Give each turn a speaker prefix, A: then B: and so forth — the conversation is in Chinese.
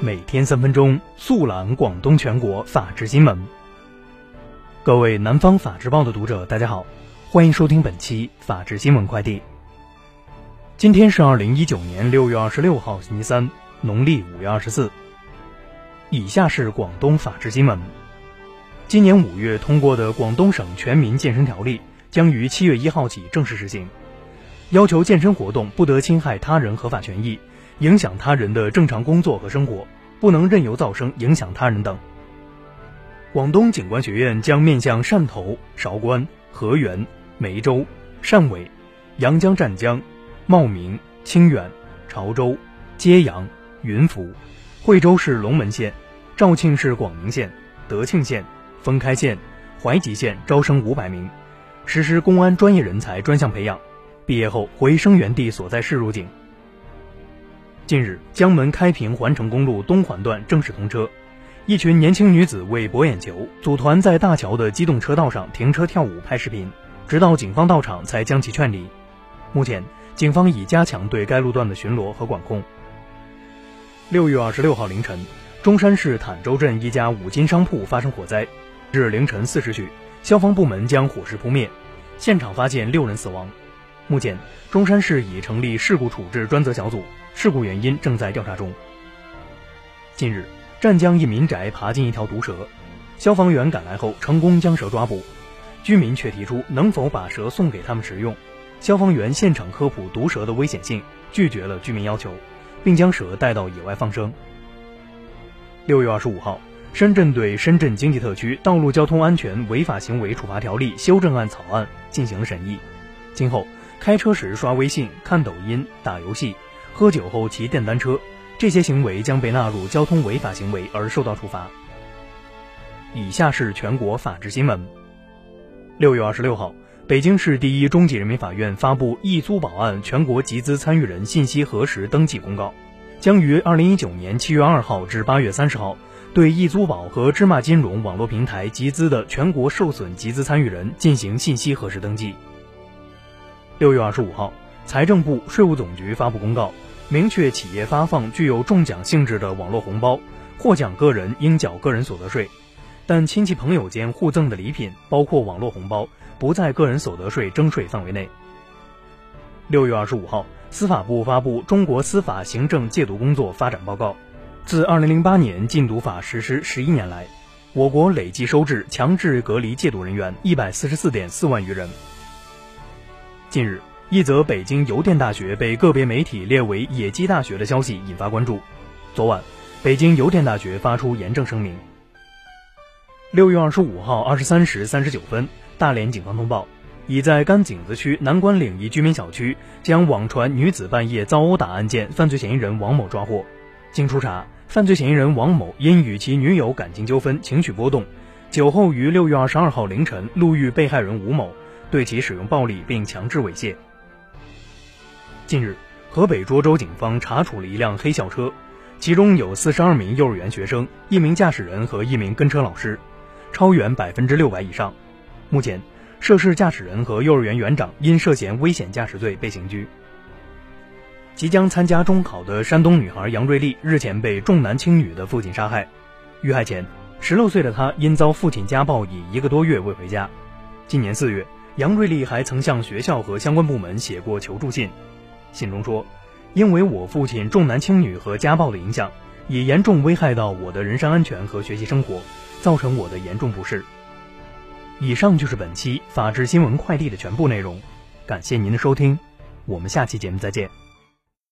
A: 每天三分钟速览广东全国法治新闻。各位南方法制报的读者，大家好，欢迎收听本期法治新闻快递。今天是二零一九年六月二十六号，星期三，农历五月二十四。以下是广东法治新闻。今年五月通过的《广东省全民健身条例》将于七月一号起正式实行，要求健身活动不得侵害他人合法权益。影响他人的正常工作和生活，不能任由噪声影响他人等。广东警官学院将面向汕头、韶关、河源、梅州、汕尾、阳江湛江、茂名、清远、潮州、揭阳、云浮、惠州市龙门县、肇庆市广宁县、德庆县、封开县、怀集县招生五百名，实施公安专业人才专项培养，毕业后回生源地所在市入警。近日，江门开平环城公路东环段正式通车，一群年轻女子为博眼球，组团在大桥的机动车道上停车跳舞拍视频，直到警方到场才将其劝离。目前，警方已加强对该路段的巡逻和管控。六月二十六号凌晨，中山市坦洲镇一家五金商铺发生火灾，至凌晨四时许，消防部门将火势扑灭，现场发现六人死亡。目前，中山市已成立事故处置专责小组。事故原因正在调查中。近日，湛江一民宅爬进一条毒蛇，消防员赶来后成功将蛇抓捕，居民却提出能否把蛇送给他们食用。消防员现场科普毒蛇的危险性，拒绝了居民要求，并将蛇带到野外放生。六月二十五号，深圳对《深圳经济特区道路交通安全违法行为处罚条例》修正案草案进行了审议，今后开车时刷微信、看抖音、打游戏。喝酒后骑电单车，这些行为将被纳入交通违法行为而受到处罚。以下是全国法制新闻。六月二十六号，北京市第一中级人民法院发布易租宝案全国集资参与人信息核实登记公告，将于二零一九年七月二号至八月三十号对易租宝和芝麻金融网络平台集资的全国受损集资参与人进行信息核实登记。六月二十五号，财政部、税务总局发布公告。明确企业发放具有中奖性质的网络红包，获奖个人应缴个人所得税，但亲戚朋友间互赠的礼品，包括网络红包，不在个人所得税征税范围内。六月二十五号，司法部发布《中国司法行政戒毒工作发展报告》，自二零零八年禁毒法实施十一年来，我国累计收治强制隔离戒毒人员一百四十四点四万余人。近日。一则北京邮电大学被个别媒体列为“野鸡大学”的消息引发关注。昨晚，北京邮电大学发出严正声明。六月二十五号二十三时三十九分，大连警方通报，已在甘井子区南关岭一居民小区将网传女子半夜遭殴打案件犯罪嫌疑人王某抓获。经初查，犯罪嫌疑人王某因与其女友感情纠纷，情绪波动，酒后于六月二十二号凌晨路遇被害人吴某，对其使用暴力并强制猥亵。近日，河北涿州警方查处了一辆黑校车，其中有四十二名幼儿园学生、一名驾驶人和一名跟车老师，超员百分之六百以上。目前，涉事驾驶人和幼儿园园长因涉嫌危险驾驶罪被刑拘。即将参加中考的山东女孩杨瑞丽日前被重男轻女的父亲杀害。遇害前，十六岁的她因遭父亲家暴，已一个多月未回家。今年四月，杨瑞丽还曾向学校和相关部门写过求助信。信中说：“因为我父亲重男轻女和家暴的影响，也严重危害到我的人身安全和学习生活，造成我的严重不适。”以上就是本期法治新闻快递的全部内容，感谢您的收听，我们下期节目再见。